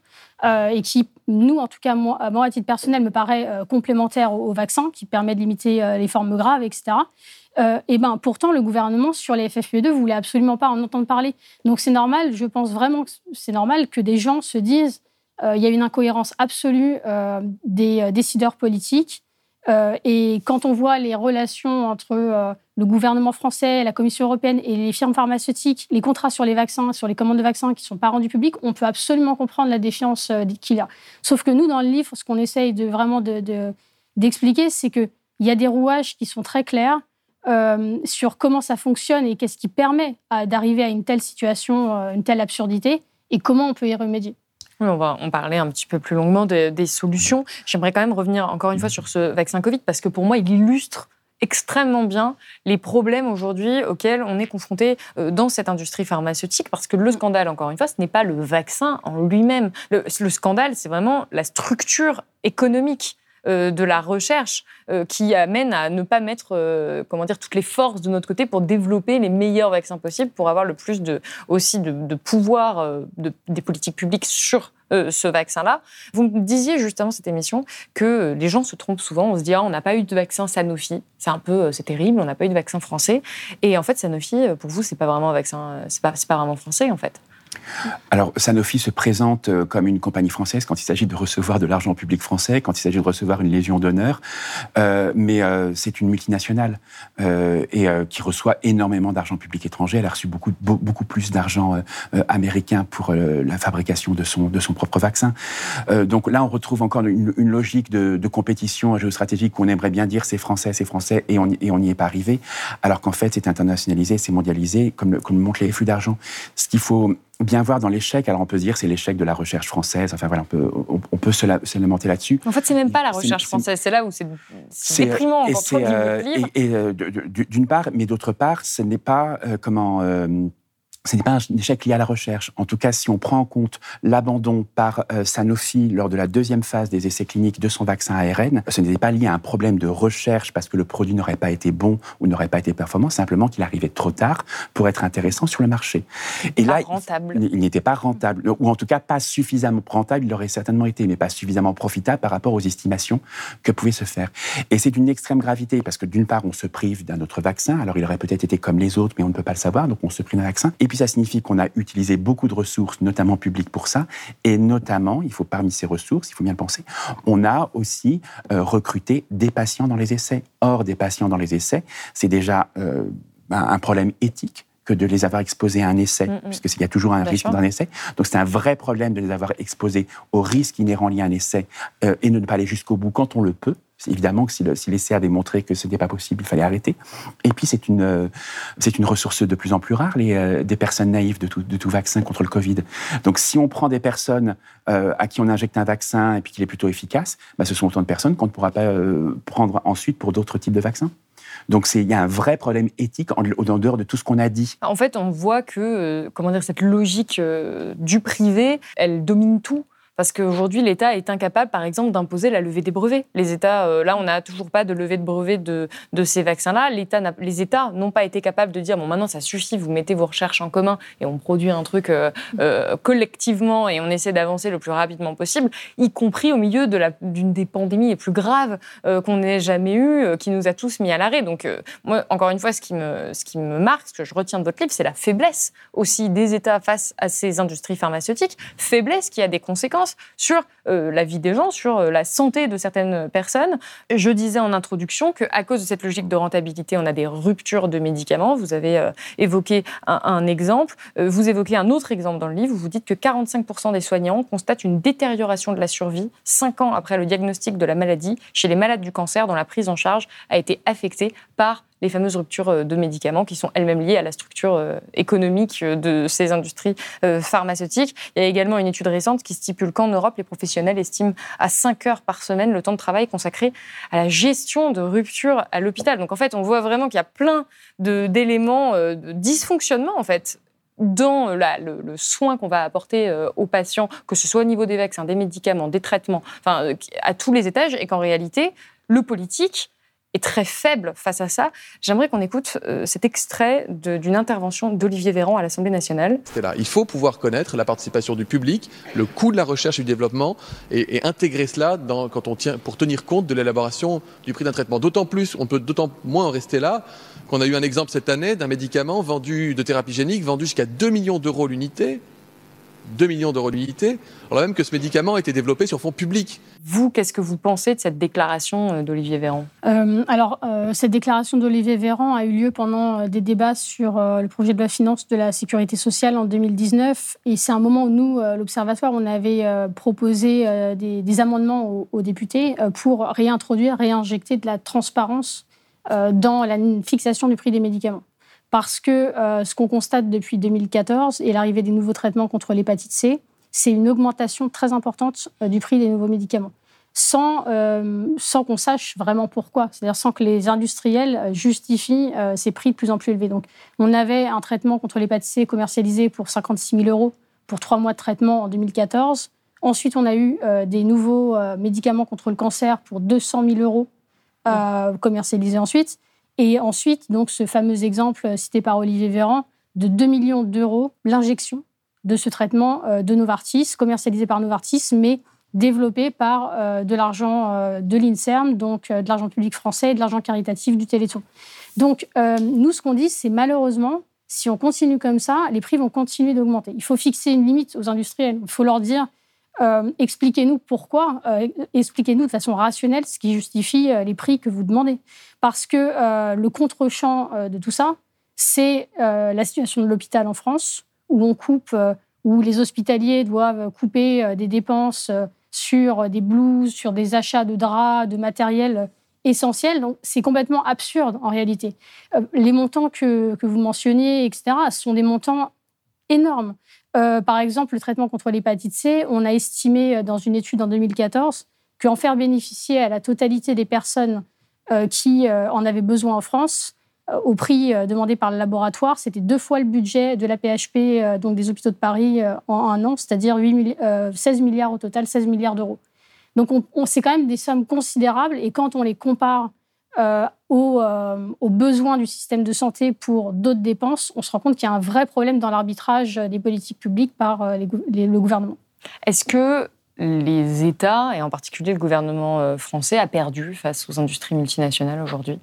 Euh, et qui, nous, en tout cas, moi, à titre personnel, me paraît euh, complémentaire au, vaccin, qui permet de limiter euh, les formes graves, etc. et ben, pourtant, le gouvernement, sur les FFP2, voulait absolument pas en entendre parler. Donc c'est normal, je pense vraiment que c'est normal que des gens se disent il y a une incohérence absolue des décideurs politiques euh, et quand on voit les relations entre euh, le gouvernement français, la Commission européenne et les firmes pharmaceutiques, les contrats sur les vaccins, sur les commandes de vaccins qui ne sont pas rendus publics, on peut absolument comprendre la défiance euh, qu'il a. Sauf que nous, dans le livre, ce qu'on essaye de vraiment d'expliquer, de, c'est qu'il y a des rouages qui sont très clairs sur comment ça fonctionne et qu'est-ce qui permet d'arriver à une telle situation, une telle absurdité, et comment on peut y remédier on va en parler un petit peu plus longuement des solutions. J'aimerais quand même revenir encore une fois sur ce vaccin Covid parce que pour moi, il illustre extrêmement bien les problèmes aujourd'hui auxquels on est confronté euh, dans cette industrie pharmaceutique parce que le scandale, encore une fois, ce n'est pas le vaccin en lui-même. Le, le scandale, c'est vraiment la structure économique de la recherche euh, qui amène à ne pas mettre euh, comment dire toutes les forces de notre côté pour développer les meilleurs vaccins possibles pour avoir le plus de aussi de, pouvoir des politiques publiques sur euh, ce vaccin-là. Vous me disiez justement cette émission que les gens se trompent souvent. On se dit ah, on n'a pas eu de vaccin Sanofi, c'est un peu c'est terrible, on n'a pas eu de vaccin français. Et en fait Sanofi, pour vous, c'est pas vraiment un vaccin, c'est pas, pas vraiment français en fait. Alors, Sanofi se présente euh, comme une compagnie française quand il s'agit de recevoir de l'argent public français, quand il s'agit de recevoir une légion d'honneur, euh, mais euh, c'est une multinationale et qui reçoit énormément d'argent public étranger. Elle a reçu beaucoup, beaucoup plus d'argent américain pour la fabrication de son, de son propre vaccin. donc là, on retrouve encore une, logique de, compétition géostratégique où on aimerait bien dire c'est français, c'est français, et on n'y est pas arrivé, alors qu'en fait, c'est internationalisé, c'est mondialisé, comme le, comme montrent les flux d'argent. Ce qu'il faut bien voir dans l'échec. Alors on peut se dire c'est l'échec de la recherche française. Enfin voilà, on peut, on, peut se, lamenter là-dessus. En fait, c'est même pas la recherche française. C'est là où c'est déprimant. Et, euh, et, euh, d'une part, mais d'autre part, ce n'est pas euh, comment ce n'est pas un échec lié à la recherche. En tout cas, si on prend en compte l'abandon par euh, Sanofi lors de la deuxième phase des essais cliniques de son vaccin ARN, ce n'était pas lié à un problème de recherche parce que le produit n'aurait pas été bon ou n'aurait pas été performant, simplement qu'il arrivait trop tard pour être intéressant sur le marché. Et pas là, rentable. il, n'était pas rentable, ou en tout cas pas suffisamment rentable. Il aurait certainement été, mais pas suffisamment profitable par rapport aux estimations que pouvait se faire. Et c'est d'une extrême gravité parce que d'une part, on se prive d'un autre vaccin. Alors il aurait peut-être été comme les autres, mais on ne peut pas le savoir, donc on se prive d'un vaccin. Et puis ça signifie qu'on a utilisé beaucoup de ressources, notamment publiques, pour ça. Et notamment, il faut parmi ces ressources, il faut bien le penser, on a aussi euh, recruté des patients dans les essais. Or, des patients dans les essais, c'est déjà euh, un problème éthique que de les avoir exposés à un essai, mm, mm. puisqu'il y a toujours un risque d'un essai. Donc c'est un vrai problème de les avoir exposés au risque inhérent lié à un essai euh, et de ne pas aller jusqu'au bout quand on le peut. Évidemment que si l'essai avait montré que ce n'était pas possible, il fallait arrêter. Et puis c'est une, euh, c'est une ressource de plus en plus rare, les, euh, des personnes naïves de tout, de tout, vaccin contre le Covid. Donc si on prend des personnes euh, à qui on injecte un vaccin et puis qu'il est plutôt efficace, bah, ce sont autant de personnes qu'on ne pourra pas prendre ensuite pour d'autres types de vaccins. Donc il y a un vrai problème éthique en, en dehors de tout ce qu'on a dit. En fait, on voit que comment dire, cette logique du privé, elle domine tout. Parce qu'aujourd'hui, l'État est incapable, par exemple, d'imposer la levée des brevets. Les États, euh, là, on n'a toujours pas de levée de brevets de, de ces vaccins-là. les États n'ont pas été capables de dire bon, maintenant, ça suffit, vous mettez vos recherches en commun et on produit un truc euh, euh, collectivement et on essaie d'avancer le plus rapidement possible, y compris au milieu d'une des pandémies les plus graves qu'on ait jamais eues, qui nous a tous mis à l'arrêt. Donc, moi, encore une fois, ce qui, me, ce qui me marque, ce que je retiens de votre livre, c'est la faiblesse aussi des États face à ces industries pharmaceutiques, faiblesse qui a des conséquences sur euh, la vie des gens, sur euh, la santé de certaines personnes. Je disais en introduction qu'à cause de cette logique de rentabilité, on a des ruptures de médicaments. Vous avez euh, évoqué un, exemple. vous évoquez un autre exemple dans le livre vous dites que 45% des soignants constatent une détérioration de la survie cinq ans après le diagnostic de la maladie chez les malades du cancer dont la prise en charge a été affectée par les fameuses ruptures euh, de médicaments qui sont elles-mêmes liées à la structure euh, économique euh, de ces industries pharmaceutiques. Il y a également une étude récente qui stipule qu'en Europe, les professionnels estiment à 5 heures par semaine le temps de travail consacré à la gestion de ruptures à l'hôpital. Donc en fait, on voit vraiment qu'il y a plein d'éléments de dysfonctionnement en fait dans le, soin qu'on va apporter aux patients, que ce soit au niveau des vaccins, des médicaments, des traitements, enfin, à tous les étages, et qu'en réalité, le politique est très faible face à ça. J'aimerais qu'on écoute euh, cet extrait d'une intervention d'Olivier Véran à l'Assemblée nationale. Il faut pouvoir connaître la participation du public, le coût de la recherche et du développement, et, intégrer cela dans, quand on tient, pour tenir compte de l'élaboration du prix d'un traitement. D'autant plus, on peut d'autant moins en rester là qu'on a eu un exemple cette année d'un médicament vendu de thérapie génique vendu jusqu'à 2 millions d'euros l'unité 2 millions d'euros d'unité, alors même que ce médicament a été développé sur fonds publics. Vous, qu'est-ce que vous pensez de cette déclaration euh, d'Olivier Véran? Euh, Alors, euh, cette déclaration d'Olivier Véran a eu lieu pendant des débats sur le projet de loi finance de la sécurité sociale en 2019. Et c'est un moment où nous, l'Observatoire, on avait proposé des, amendements aux, députés pour réintroduire, réinjecter de la transparence dans la fixation du prix des médicaments parce que euh, ce qu'on constate depuis 2014 et l'arrivée des nouveaux traitements contre l'hépatite C, c'est une augmentation très importante euh, du prix des nouveaux médicaments, sans, euh, sans qu'on sache vraiment pourquoi, c'est-à-dire sans que les industriels justifient ces prix de plus en plus élevés. Donc, on avait un traitement contre l'hépatite C commercialisé pour 56 000 euros pour trois mois de traitement en 2014. Ensuite, on a eu des nouveaux médicaments contre le cancer pour 200 000 euros commercialisés ensuite. Et ensuite, donc, ce fameux exemple cité par Olivier Véran de 2 millions d'euros, l'injection de ce traitement de Novartis, commercialisé par Novartis, mais développé par de l'argent de l'INSERM, donc de l'argent public français et de l'argent caritatif du Téléthon. Donc, nous, ce qu'on dit, c'est malheureusement, si on continue comme ça, les prix vont continuer d'augmenter. Il faut fixer une limite aux industriels. Il faut leur dire euh, expliquez-nous pourquoi, euh, expliquez-nous de façon rationnelle ce qui justifie euh, les prix que vous demandez. Parce que le contre-champ de tout ça, c'est la situation de l'hôpital en France, où on coupe, où les hospitaliers doivent couper des dépenses sur des blouses, sur des achats de draps, de matériel essentiel. Donc c'est complètement absurde en réalité. les montants que, que vous mentionniez, etc., sont des montants énormes. Euh, par exemple, le traitement contre l'hépatite C, on a estimé euh, dans une étude en 2014 qu'en faire bénéficier à la totalité des personnes euh, qui en avaient besoin en France, au prix demandé par le laboratoire, c'était deux fois le budget de la PHP, donc des hôpitaux de Paris, en un an, c'est-à-dire 16 milliards au total, 16 milliards d'euros. Donc, on, c'est quand même des sommes considérables. Et quand on les compare euh, euh, aux, besoins du système de santé pour d'autres dépenses, on se rend compte qu'il y a un vrai problème dans l'arbitrage des politiques publiques par euh, le gouvernement. Est-ce que les États, et en particulier le gouvernement français, a perdu face aux industries multinationales aujourd'hui?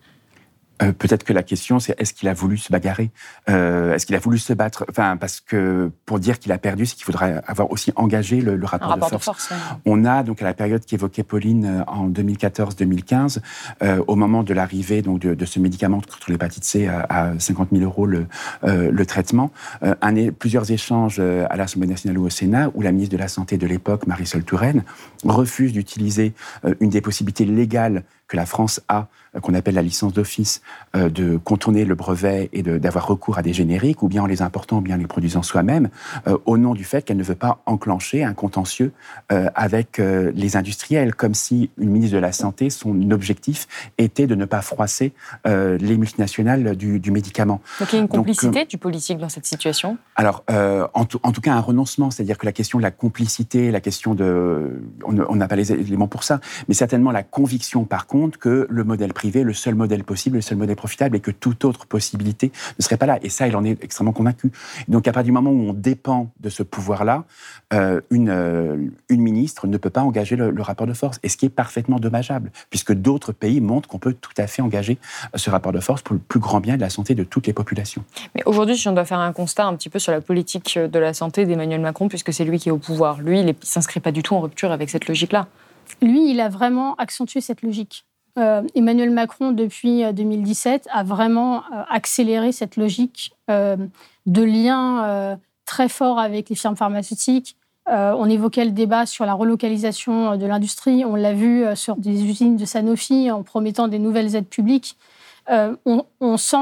Euh, peut-être que la question, c'est est-ce qu'il a voulu se bagarrer? Euh, Est-ce qu'il a voulu se battre? Enfin, parce que pour dire qu'il a perdu, c'est qu'il faudrait avoir aussi engagé le, rapport, de force. On a donc à la période qu'évoquait Pauline euh, en 2014-2015, au moment de l'arrivée donc de, ce médicament contre l'hépatite C à, 50 000 euros le, le traitement, un, plusieurs échanges à l'Assemblée nationale ou au Sénat où la ministre de la Santé de l'époque, Marisol Touraine, refuse d'utiliser une des possibilités légales que la France a, euh, qu'on appelle la licence d'office, euh, de contourner le brevet et d'avoir recours à des génériques, ou bien en les important, ou bien en les produisant soi-même, euh, au nom du fait qu'elle ne veut pas enclencher un contentieux avec les industriels, comme si une ministre de la Santé, son objectif était de ne pas froisser les multinationales du, médicament. Donc il y a une complicité du politique dans cette situation? Alors, en, tout, en, tout, cas, un renoncement, c'est-à-dire que la question de la complicité, la question de... On n'a pas les éléments pour ça, mais certainement la conviction, par contre, que le modèle privé le seul modèle possible, le seul modèle profitable et que toute autre possibilité ne serait pas là. Et ça, il en est extrêmement convaincu. Donc à partir du moment où on dépend de ce pouvoir-là, euh, une, euh, une ministre ne peut pas engager le, rapport de force. Et ce qui est parfaitement dommageable, puisque d'autres pays montrent qu'on peut tout à fait engager ce rapport de force pour le plus grand bien de la santé de toutes les populations. Mais aujourd'hui, si on doit faire un constat un petit peu sur la politique de la santé d'Emmanuel Macron, puisque c'est lui qui est au pouvoir, lui, il ne s'inscrit pas du tout en rupture avec cette logique-là. Lui, il a vraiment accentué cette logique. Euh, Emmanuel Macron, depuis 2017, euh, a vraiment euh, accéléré cette logique de lien très fort avec les firmes pharmaceutiques. on évoquait le débat sur la relocalisation de l'industrie. On l'a vu sur des usines de Sanofi en promettant des nouvelles aides publiques. on, sent,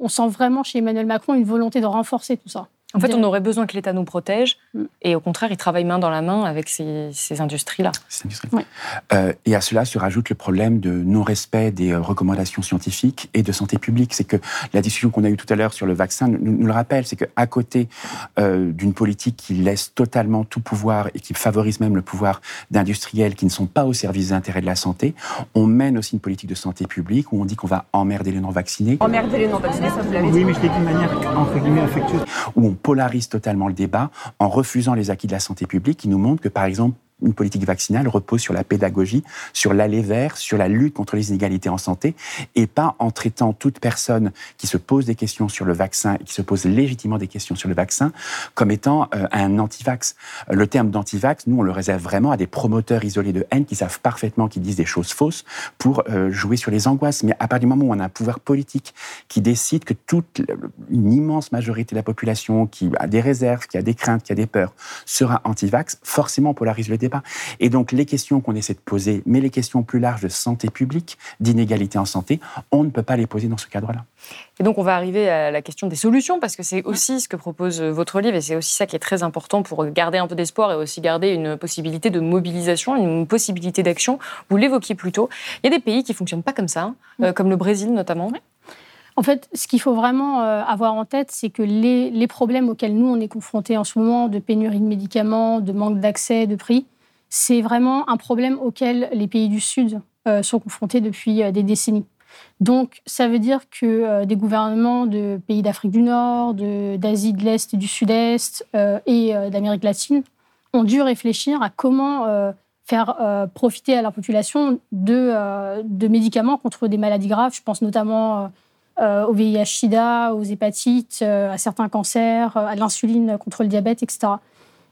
on sent vraiment chez Emmanuel Macron une volonté de renforcer tout ça. En fait, on aurait besoin que l'État nous protège, mm. et au contraire, il travaille main dans la main avec ces, industries-là. Euh, et à cela se rajoute le problème de non-respect des euh, recommandations scientifiques et de santé publique. C'est que la discussion qu'on a eue tout à l'heure sur le vaccin nous, le rappelle, c'est qu'à côté euh, d'une politique qui laisse totalement tout pouvoir et qui favorise même le pouvoir d'industriels qui ne sont pas au service des intérêts de la santé, on mène aussi une politique de santé publique où on dit qu'on va emmerder les non-vaccinés. Emmerder les non-vaccinés, ça vous l'avez dit Oui, mais je l'ai dit de manière entre guillemets affectueuse. Où on polarise totalement le débat en refusant les acquis de la santé publique qui nous montrent que, par exemple, une politique vaccinale repose sur la pédagogie, sur l'aller vers, sur la lutte contre les inégalités en santé, et pas en traitant toute personne qui se pose des questions sur le vaccin qui se pose légitimement des questions sur le vaccin comme étant euh, un anti-vax. Le terme d'anti-vax, nous, on le réserve vraiment à des promoteurs isolés de haine qui savent parfaitement qu'ils disent des choses fausses pour euh, jouer sur les angoisses. Mais à partir du moment où on a un pouvoir politique qui décide que toute une immense majorité de la population qui a des réserves, qui a des craintes, qui a des peurs, sera anti-vax, forcément on polarise le débat. Et donc les questions qu'on essaie de poser, mais les questions plus larges de santé publique, d'inégalité en santé, on ne peut pas les poser dans ce cadre-là. Et donc on va arriver à la question des solutions, parce que c'est aussi ce que propose votre livre, et c'est aussi ça qui est très important pour garder un peu d'espoir et aussi garder une possibilité de mobilisation, une possibilité d'action. Vous l'évoquiez plus tôt. Il y a des pays qui fonctionnent pas comme ça, euh, comme le Brésil notamment. En fait, ce qu'il faut vraiment euh, avoir en tête, c'est que les, les, problèmes auxquels nous, on est confrontés en ce moment, de pénurie de médicaments, de manque d'accès, de prix, c'est vraiment un problème auquel les pays du Sud euh, sont confrontés depuis euh, des décennies. Donc, ça veut dire que euh, des gouvernements de pays d'Afrique du Nord, d'Asie de, l'Est et du Sud-Est et d'Amérique latine ont dû réfléchir à comment faire profiter à la population de, de, médicaments contre des maladies graves. Je pense notamment au VIH-Sida, aux hépatites, à certains cancers, à l'insuline contre le diabète, etc.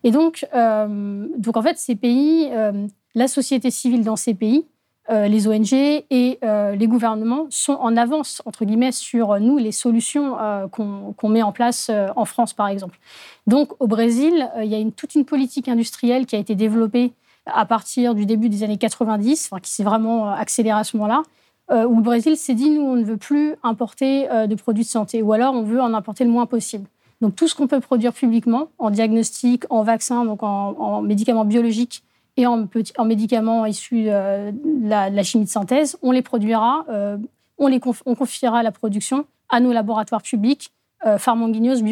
Et donc, donc en fait, ces pays, la société civile dans ces pays, euh, les ONG et euh, les gouvernements sont en avance, entre guillemets, sur euh, nous, les solutions qu'on met en place en France, par exemple. Donc, au Brésil, il y a une, toute une politique industrielle qui a été développée à partir du début des années 90, qui s'est vraiment accélérée à ce moment-là, où le Brésil s'est dit, nous, on ne veut plus importer de produits de santé, ou alors on veut en importer le moins possible. Donc, tout ce qu'on peut produire publiquement, en diagnostic, en vaccin, donc en, en médicaments biologiques, et en, en médicaments issus euh, de la, chimie de synthèse, on les produira, euh, on, les on confiera la production à nos laboratoires publics, euh, Pharmanguinos.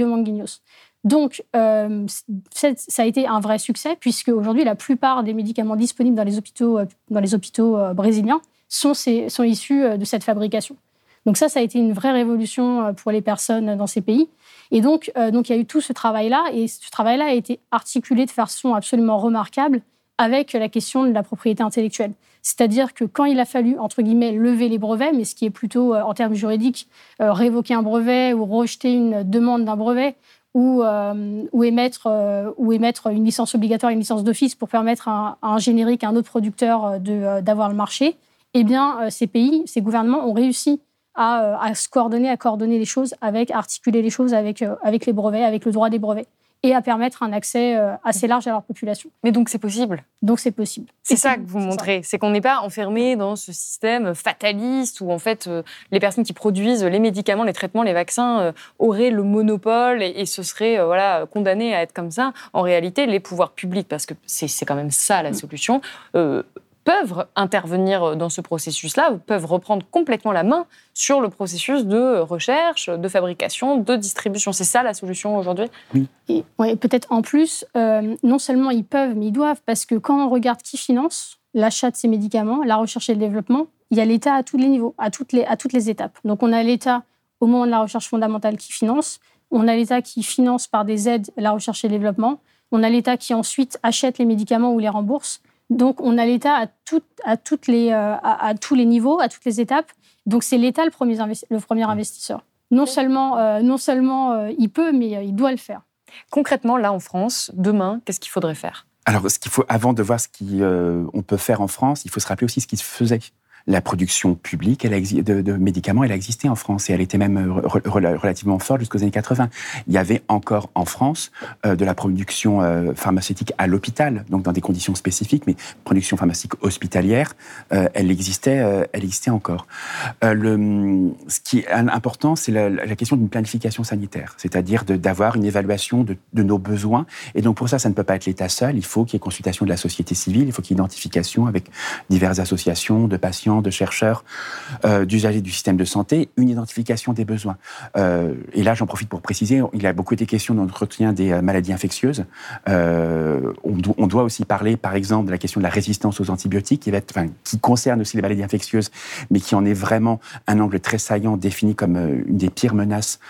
Donc, ça a été un vrai succès, puisque aujourd'hui, la plupart des médicaments disponibles dans les hôpitaux, dans les hôpitaux brésiliens sont, sont issus de cette fabrication. Donc ça, ça a été une vraie révolution pour les personnes dans ces pays. Et donc, donc il y a eu tout ce travail-là, et ce travail-là a été articulé de façon absolument remarquable avec la question de la propriété intellectuelle. C'est-à-dire que quand il a fallu, entre guillemets, lever les brevets, mais ce qui est plutôt, euh, en termes juridiques, euh, révoquer un brevet ou rejeter une demande d'un brevet, ou, euh, émettre, ou émettre une licence obligatoire, une licence d'office pour permettre à, un générique, à un autre producteur d'avoir le marché, eh bien, ces pays, ces gouvernements ont réussi à, à, se coordonner, à coordonner les choses, avec, à articuler les choses avec, avec les brevets, avec le droit des brevets et à permettre un accès euh, assez large à leur population. Mais donc c'est possible? Donc c'est possible. C'est ça que vous montrez, c'est qu'on n'est pas enfermé dans ce système fataliste où en fait euh, les personnes qui produisent les médicaments, les traitements, les vaccins euh, auraient le monopole et, ce seraient voilà, condamnés à être comme ça. En réalité, les pouvoirs publics, parce que c'est quand même ça la mm. solution, peuvent intervenir dans ce processus-là, peuvent reprendre complètement la main sur le processus de recherche, de fabrication, de distribution. C'est ça la solution aujourd'hui? Oui. ouais, Peut-être en plus, euh, non seulement ils peuvent, mais ils doivent, parce que quand on regarde qui finance l'achat de ces médicaments, la recherche et le développement, il y a l'État à tous les niveaux, à toutes les, à toutes les étapes. Donc on a l'État au moment de la recherche fondamentale qui finance, on a l'État qui finance par des aides la recherche et le développement, on a l'État qui ensuite achète les médicaments ou les rembourse, donc, on a l'État à, à, toutes les, euh, à, tous les niveaux, à toutes les étapes. Donc, c'est l'État le premier, le premier investisseur. Non seulement, euh, non seulement euh, il peut, mais il doit le faire. Concrètement, là en France, demain, qu'est-ce qu'il faudrait faire? Alors, ce qu'il faut, avant de voir ce qu'on peut faire en France, il faut se rappeler aussi ce qui se faisait la production publique de, médicaments, elle a existé en France et elle était même euh, relativement forte jusqu'aux années 80. Il y avait encore en France euh, de la production euh, pharmaceutique à l'hôpital, donc dans des conditions spécifiques, mais production pharmaceutique hospitalière, elle existait, elle existait encore. ce qui est important, c'est la, question d'une planification sanitaire, c'est-à-dire d'avoir une évaluation de, nos besoins. Et donc pour ça, ça ne peut pas être l'État seul. Il faut qu'il y ait consultation de la société civile, il faut qu'il y ait identification avec diverses associations de patients de chercheurs, euh, d'usagers du système de santé, une identification des besoins. Euh, et là, j'en profite pour préciser, il y a beaucoup été questions d'entretien des euh, maladies infectieuses. On, doit aussi parler, par exemple, de la question de la résistance aux antibiotiques, qui concerne aussi les maladies infectieuses, mais qui en est vraiment un angle très saillant, défini comme une des pires menaces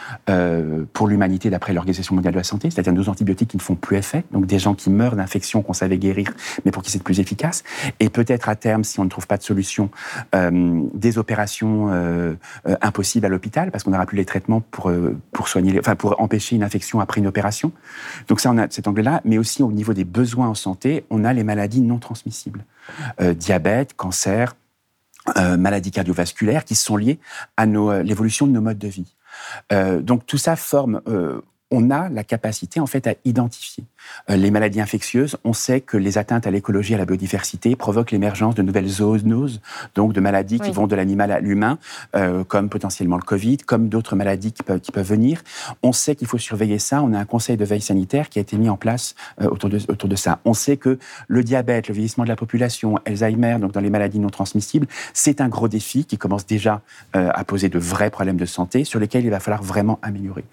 pour l'humanité d'après l'Organisation mondiale de la santé, c'est-à-dire nos antibiotiques qui ne font plus effet, donc des gens qui meurent d'infections qu'on savait guérir, mais pour qui c'est plus efficace. Et peut-être à terme, si on ne trouve pas de solution, euh, des opérations euh, euh, impossibles à l'hôpital parce qu'on n'aura plus les traitements pour, pour soigner, enfin pour empêcher une infection après une opération. Donc ça, on a cet angle-là, mais aussi au niveau des besoins en santé, on a les maladies non transmissibles, diabète, cancer, maladies cardiovasculaires qui sont liées à l'évolution de nos modes de vie. donc tout ça forme on a la capacité en fait à identifier les maladies infectieuses. On sait que les atteintes à l'écologie et à la biodiversité provoquent l'émergence de nouvelles zoonoses, donc de maladies qui vont de l'animal à l'humain, euh, comme potentiellement le Covid, comme d'autres maladies qui peuvent, qui peuvent, venir. On sait qu'il faut surveiller ça. On a un conseil de veille sanitaire qui a été mis en place euh, autour, de, autour de ça. On sait que le diabète, le vieillissement de la population, Alzheimer, donc dans les maladies non transmissibles, c'est un gros défi qui commence déjà à poser de vrais problèmes de santé sur lesquels il va falloir vraiment améliorer.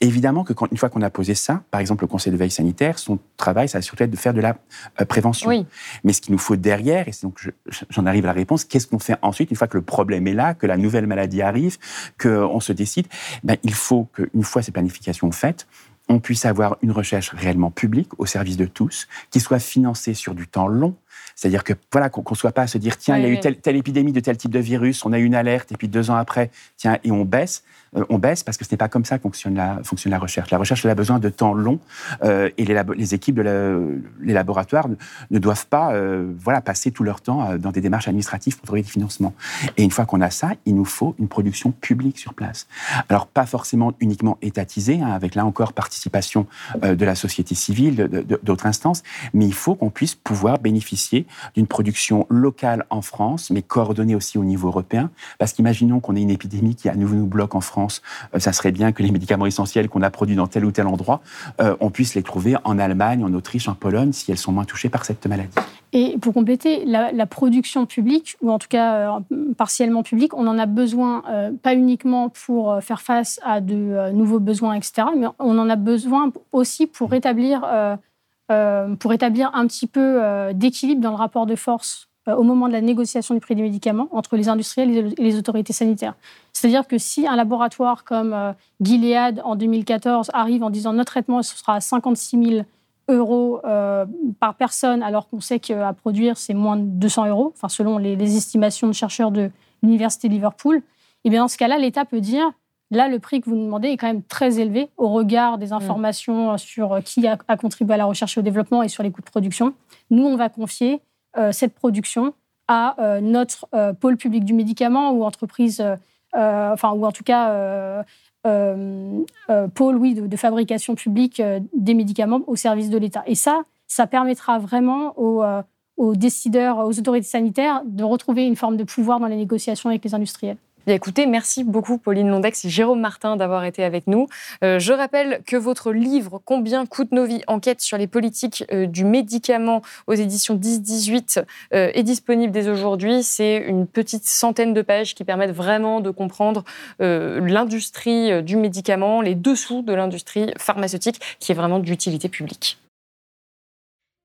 Évidemment que quand une fois qu'on a posé ça, par exemple le Conseil de veille sanitaire, son travail, ça va surtout être de faire de la euh, prévention. Mais ce qu'il nous faut derrière, et donc j'en arrive à la réponse, qu'est-ce qu'on fait ensuite une fois que le problème est là, que la nouvelle maladie arrive, qu'on se décide? Ben, Il faut qu'une fois ces planifications faites, on puisse avoir une recherche réellement publique au service de tous, qui soit financée sur du temps long. C'est-à-dire que voilà qu'on ne soit pas à se dire tiens il y a eu telle, telle, épidémie de tel type de virus, on a eu une alerte et puis deux ans après tiens et on baisse. Euh, on baisse parce que ce n'est pas comme ça que fonctionne la, fonctionne la recherche. La recherche elle a besoin de temps long euh, et les, les, équipes de les laboratoires ne, doivent pas euh, voilà passer tout leur temps dans des démarches administratives pour trouver des financements. Et une fois qu'on a ça, il nous faut une production publique sur place. Alors pas forcément uniquement étatisée, hein, avec là encore participation de la société civile, d'autres instances, mais il faut qu'on puisse pouvoir bénéficier d'une production locale en France, mais coordonnée aussi au niveau européen, parce qu'imaginons qu'on ait une épidémie qui à nouveau nous bloque en France euh, ça serait bien que les médicaments essentiels qu'on a produits dans tel ou tel endroit, euh, on puisse les trouver en Allemagne, en Autriche, en Pologne, si elles sont moins touchées par cette maladie. Et pour compléter, la, production publique, ou en tout cas euh, partiellement publique, on en a besoin pas uniquement pour faire face à de nouveaux besoins, etc., mais on en a besoin aussi pour rétablir, pour rétablir un petit peu d'équilibre dans le rapport de force au moment de la négociation du prix des médicaments entre les industriels et les autorités sanitaires. C'est-à-dire que si un laboratoire comme euh, Gilead en 2014 arrive en disant notre traitement ce sera à 56 000 euros euh, par personne, alors qu'on sait qu'à produire c'est moins de 200 euros, enfin selon les, estimations de chercheurs de l'université de Liverpool, eh bien dans ce cas-là, l'État peut dire là le prix que vous nous demandez est quand même très élevé au regard des mmh. informations sur qui a, contribué à la recherche et au développement et sur les coûts de production. Nous, on va confier euh, cette production à notre pôle public du médicament ou entreprise euh, enfin, ou en tout cas, euh, euh, pôle, oui, de, fabrication publique des médicaments au service de l'État. Et ça, ça permettra vraiment aux, aux décideurs, aux autorités sanitaires de retrouver une forme de pouvoir dans les négociations avec les industriels écoutez, merci beaucoup Pauline Londex et Jérôme Martin d'avoir été avec nous. Euh, je rappelle que votre livre Combien coûtent nos vies Enquête sur les politiques euh, du médicament aux éditions 10-18 euh, est disponible dès aujourd'hui. C'est une petite centaine de pages qui permettent vraiment de comprendre l'industrie du médicament, les dessous de l'industrie pharmaceutique qui est vraiment d'utilité publique.